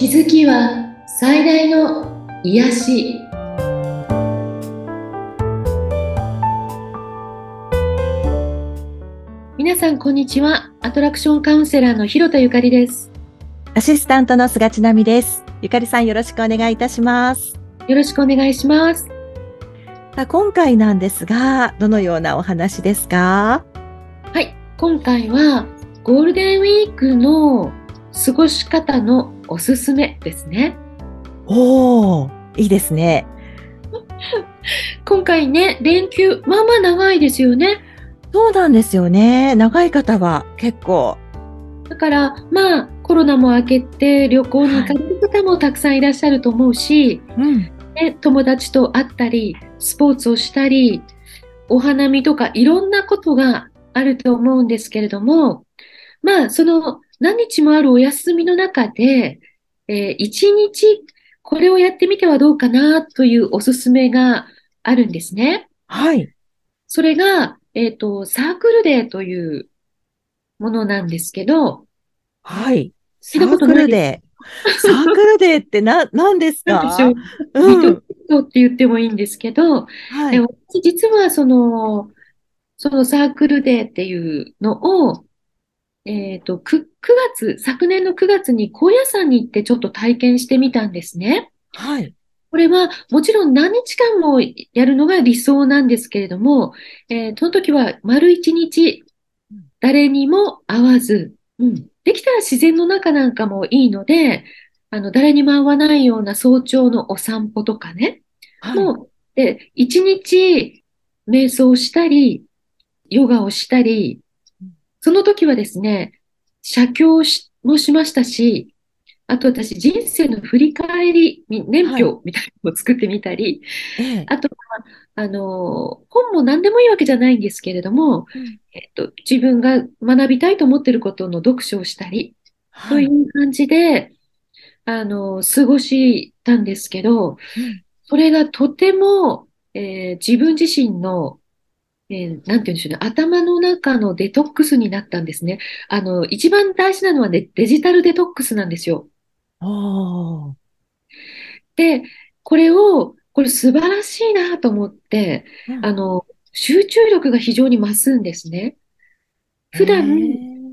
気づきは最大の癒し。皆さんこんにちは。アトラクションカウンセラーの広田ゆかりです。アシスタントの菅千奈美です。ゆかりさんよろしくお願いいたします。よろしくお願いします。さあ今回なんですがどのようなお話ですか？はい今回はゴールデンウィークの過ごし方のおすすめですね。おー、いいですね。今回ね、連休、まあまあ長いですよね。そうなんですよね。長い方は結構。だから、まあ、コロナも明けて旅行に行かれる方もたくさんいらっしゃると思うし、はい、うんね、友達と会ったり、スポーツをしたり、お花見とかいろんなことがあると思うんですけれども、まあ、その何日もあるお休みの中で、えー、一日これをやってみてはどうかなというおすすめがあるんですね。はい。それが、えっ、ー、と、サークルデーというものなんですけど、はい。サークルデー。サークルデーってな、何ですか？何でしょう？うん、って言ってもいいんですけど、はい、実はその、そのサークルデーっていうのを、えっ、ー、と9、9月、昨年の9月に高野山に行ってちょっと体験してみたんですね。はい。これはもちろん何日間もやるのが理想なんですけれども、えー、その時は丸一日、誰にも会わず、うん、できたら自然の中なんかもいいので、あの、誰にも会わないような早朝のお散歩とかね。はい、もう、で、一日瞑想したり、ヨガをしたり、その時はですね、写経もしましたし、あと私人生の振り返り、年表みたいなのを作ってみたり、はいあとは、あの、本も何でもいいわけじゃないんですけれども、うん、えっと、自分が学びたいと思っていることの読書をしたり、はい、という感じで、あの、過ごしたんですけど、うん、それがとても、えー、自分自身のえー、なんて言うんでしょうね、頭の中のデトックスになったんですね。あの、一番大事なのはね、デジタルデトックスなんですよ。で、これを、これ素晴らしいなと思って、うん、あの、集中力が非常に増すんですね。普段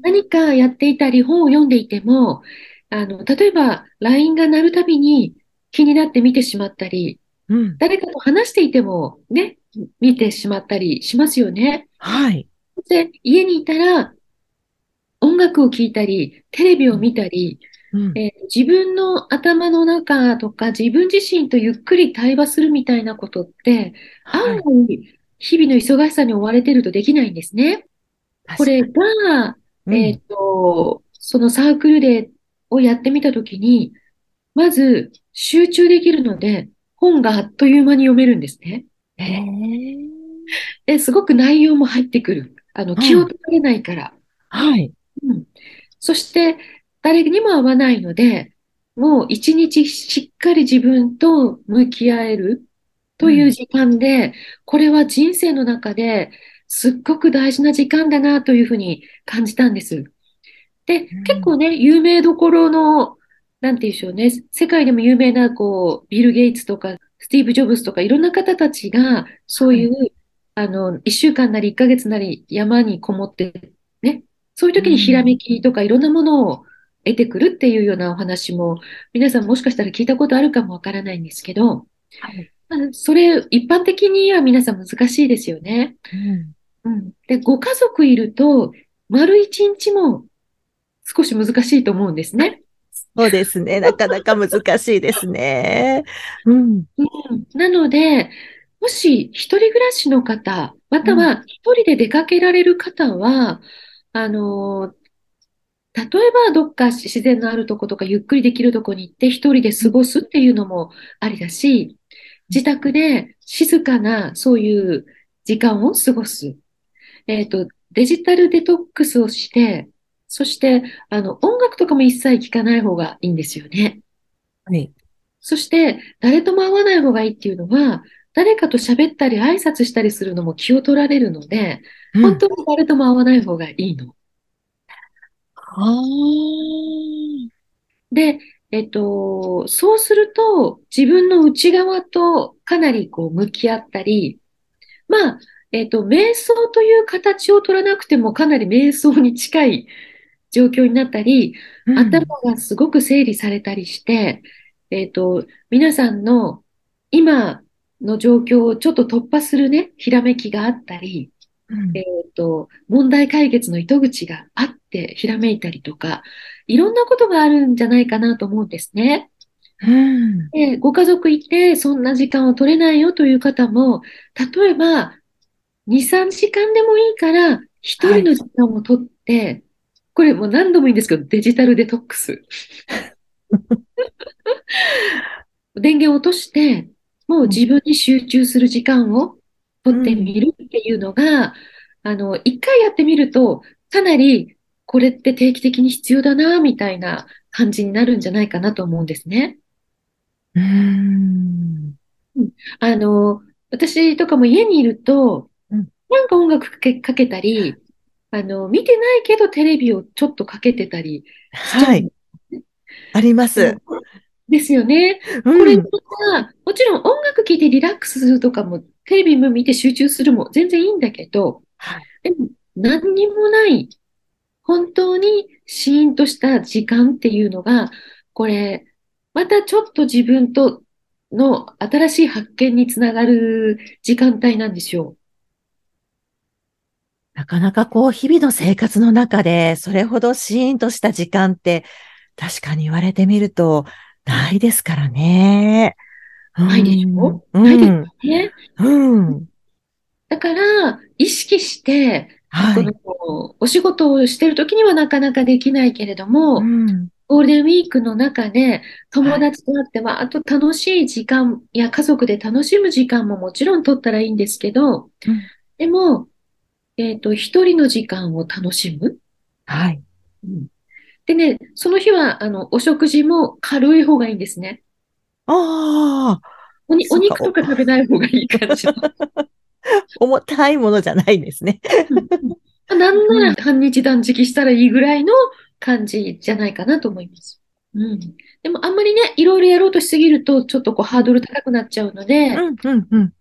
何かやっていたり本を読んでいても、あの、例えば LINE が鳴るたびに気になって見てしまったり、うん、誰かと話していてもね、見てしまったりしますよね。はい。で、家にいたら、音楽を聴いたり、テレビを見たり、うん、えー、自分の頭の中とか自分自身とゆっくり対話するみたいなことって、はい、案外日々の忙しさに追われてるとできないんですね。これが、うん、えっ、ー、と、そのサークルデーをやってみたときに、まず集中できるので、本があっという間に読めるんですね。で、すごく内容も入ってくる。あの、気を取られないから。はい。うん。そして、誰にも会わないので、もう一日しっかり自分と向き合えるという時間で、うん、これは人生の中ですっごく大事な時間だなというふうに感じたんです。で、うん、結構ね、有名どころの、なんて言うんでしょうね、世界でも有名な、こう、ビル・ゲイツとか、スティーブ・ジョブズとかいろんな方たちが、そういう、はい、あの、一週間なり一ヶ月なり山にこもって、ね、そういう時にひらめきとかいろんなものを得てくるっていうようなお話も、皆さんもしかしたら聞いたことあるかもわからないんですけど、はい、それ、一般的には皆さん難しいですよね。うん、うん、で、ご家族いると、丸一日も少し難しいと思うんですね。そうですね。なかなか難しいですね。うん。うん、なので、もし一人暮らしの方、または一人で出かけられる方は、うん、あの、例えばどっか自然のあるとことかゆっくりできるとこに行って一人で過ごすっていうのもありだし、自宅で静かなそういう時間を過ごす。えっ、ー、と、デジタルデトックスをして、そして、あの、音楽とかも一切聴かない方がいいんですよね。はい。そして、誰とも会わない方がいいっていうのは、誰かと喋ったり挨拶したりするのも気を取られるので、うん、本当に誰とも会わない方がいいの。はで、えっと、そうすると自分の内側とかなりこう向き合ったり、まあ、えっと、瞑想という形を取らなくてもかなり瞑想に近い状況になったり、うん。頭がすごく整理されたりして、えっと、皆さんの今の状況をちょっと突破するね、ひらめきがあったり、うん。えっと、問題解決の糸口があってひらめいたりとか、いろんなことがあるんじゃないかなと思うんですね。うん。で、ご家族いてそんな時間を取れないよという方も、例えば2、3時間でもいいから、一人の時間を取って、これもう何度もいいんですけど、デジタルデトックス。電源を落として、もう自分に集中する時間を取ってみるっていうのが、あの、一回やってみると、かなりこれって定期的に必要だな、みたいな感じになるんじゃないかなと思うんですね。うんあの、私とかも家にいるとうん、なんか音楽かけたり、あの、見てないけどテレビをちょっとかけてたりしちゃうはい。あります。ですよね。これうん。が、もちろん音楽聴いてリラックスするとかも、テレビも見て集中するも全然いいんだけど、はいでも何にもない、本当にシーンとした時間っていうのが、これ、またちょっと自分との新しい発見につながる時間帯なんですよ。なかなかこう、日々の生活の中で、それほどシーンとした時間って、確かに言われてみると、ないですからね。ないでしょ？うん。ないですうんね。うん。だから、意識して、はい。このお仕事をしてる時にはなかなかできないけれども、うん。ゴールデンウィークの中で友達と会っては、あと楽しい時間や家族で楽しむ時間ももちろん取ったらいいんですけど、うんでも、えっと、一人の時間を楽しむ。はい。でね、その日は、あの、お食事も軽い方がいいんですね。ああ、お肉とか食べない方がいい感じの。重たいものじゃないですね。うんなんなら半日断食したらいいぐらいの感じじゃないかなと思います。うん。でもあんまりね、いろいろやろうとしすぎると、ちょっとこうハードル高くなっちゃうので、うん、うん、うん。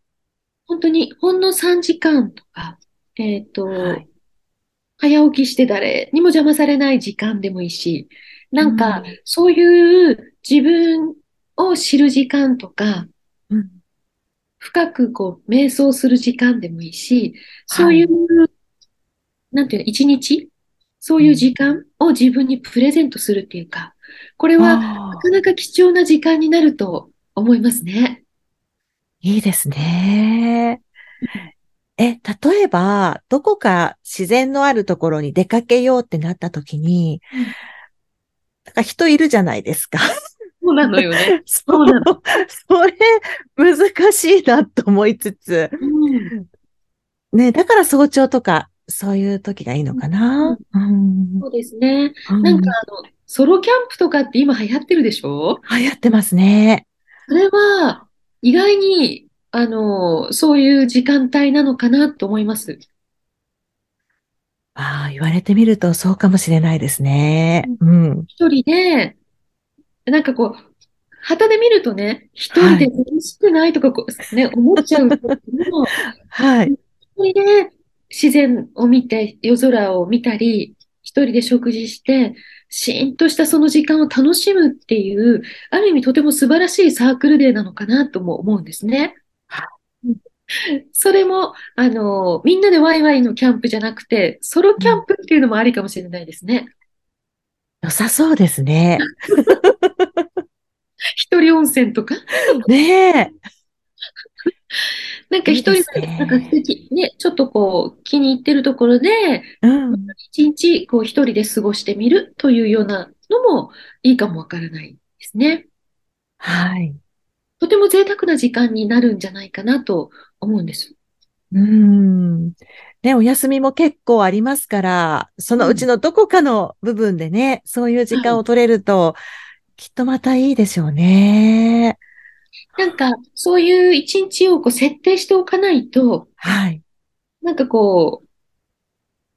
本当にほんの3時間とか、えっと、はい。早起きして誰にも邪魔されない時間でもいいし、なんかうん。そういう自分を知る時間とか、うん。深くこう瞑想する時間でもいいし、そういう、なんていうの、一日そういう時間を自分にプレゼントするっていうか、これはなかなか貴重な時間になると思いますね。いいですね。え、例えば、どこか自然のあるところに出かけようってなった時にうん、なんか人いるじゃないですか。そうなのよね。そうなの。それ、難しいなと思いつつ、うんね、だから早朝とか、そういう時がいいのかな。うんそうですね。うんなんかあの、ソロキャンプとかって今流行ってるでしょ？流行ってますね。それは意外に、あの、そういう時間帯なのかなと思います。ああ、言われてみるとそうかもしれないですね。うん。一人で、なんかこう、旗で見るとね、一人で楽しくないとかこう、ね、思っちゃうけども、はい。一人で自然を見て、夜空を見たり、一人で食事して、シーンとしたその時間を楽しむっていう、ある意味とても素晴らしいサークルデーなのかなとも思うんですね。それも、あの、みんなでワイワイのキャンプじゃなくて、ソロキャンプっていうのもありかもしれないですね。良さそうですね。一人温泉とか？ねえ。なんか一人でなんか素敵、ね、ちょっとこう、気に入ってるところで、うん。一日こう一人で過ごしてみるというようなのもいいかもわからないですね。はい。とても贅沢な時間になるんじゃないかなと思うんです。うん。ね、お休みも結構ありますから、そのうちのどこかの部分でね、そういう時間を取れると、きっとまたいいでしょうね。なんか、そういう一日をこう設定しておかないと、はい。なんかこう、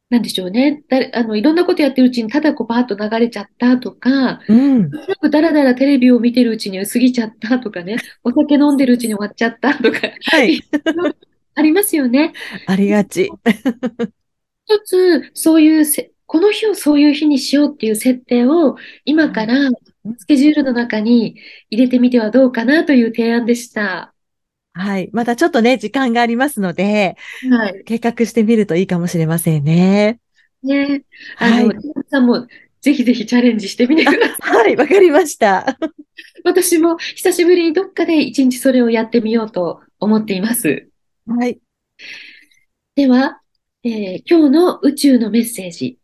なんでしょうね。だあの、いろんなことやってるうちにただこうパーッと流れちゃったとか、うん。なんかだらだらテレビを見てるうちに過ぎちゃったとかね、お酒飲んでるうちに終わっちゃったとか、はい。ありますよね。ありがち。一つ、そういうせ、この日をそういう日にしようっていう設定を今からスケジュールの中に入れてみてはどうかなという提案でした。はい。またちょっとね、時間がありますので、はい。計画してみるといいかもしれませんね。ね。あはいさんもぜひぜひチャレンジしてみてください。はい、わかりました。私も久しぶりにどっかで一日それをやってみようと思っています。はい。では、えー今日の宇宙のメッセージ。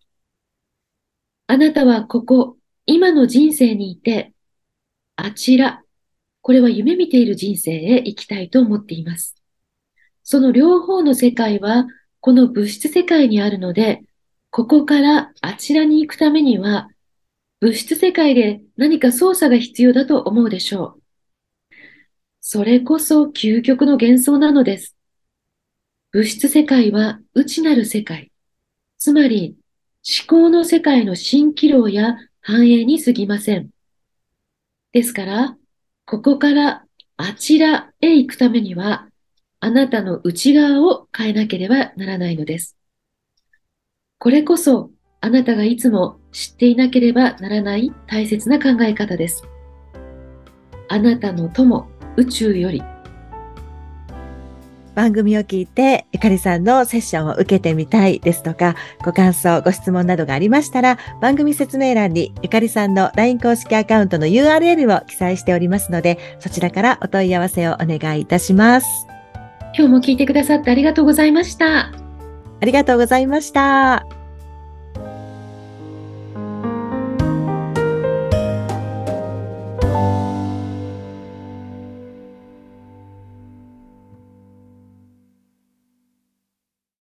あなたはここ、今の人生にいて、あちら、これは夢見ている人生へ行きたいと思っています。その両方の世界は、この物質世界にあるので、ここからあちらに行くためには、物質世界で何か操作が必要だと思うでしょう。それこそ究極の幻想なのです。物質世界は内なる世界。つまり、思考の世界の蜃気楼や繁栄に過ぎません。ですから、ここからあちらへ行くためには、あなたの内側を変えなければならないのです。これこそ、あなたがいつも知っていなければならない大切な考え方です。あなたの友、宇宙より、番組を聞いて、ゆかりさんのセッションを受けてみたいですとか、ご感想、ご質問などがありましたら、番組説明欄にゆかりさんの LINE 公式アカウントの URL を記載しておりますので、そちらからお問い合わせをお願いいたします。今日も聞いてくださってありがとうございました。ありがとうございました。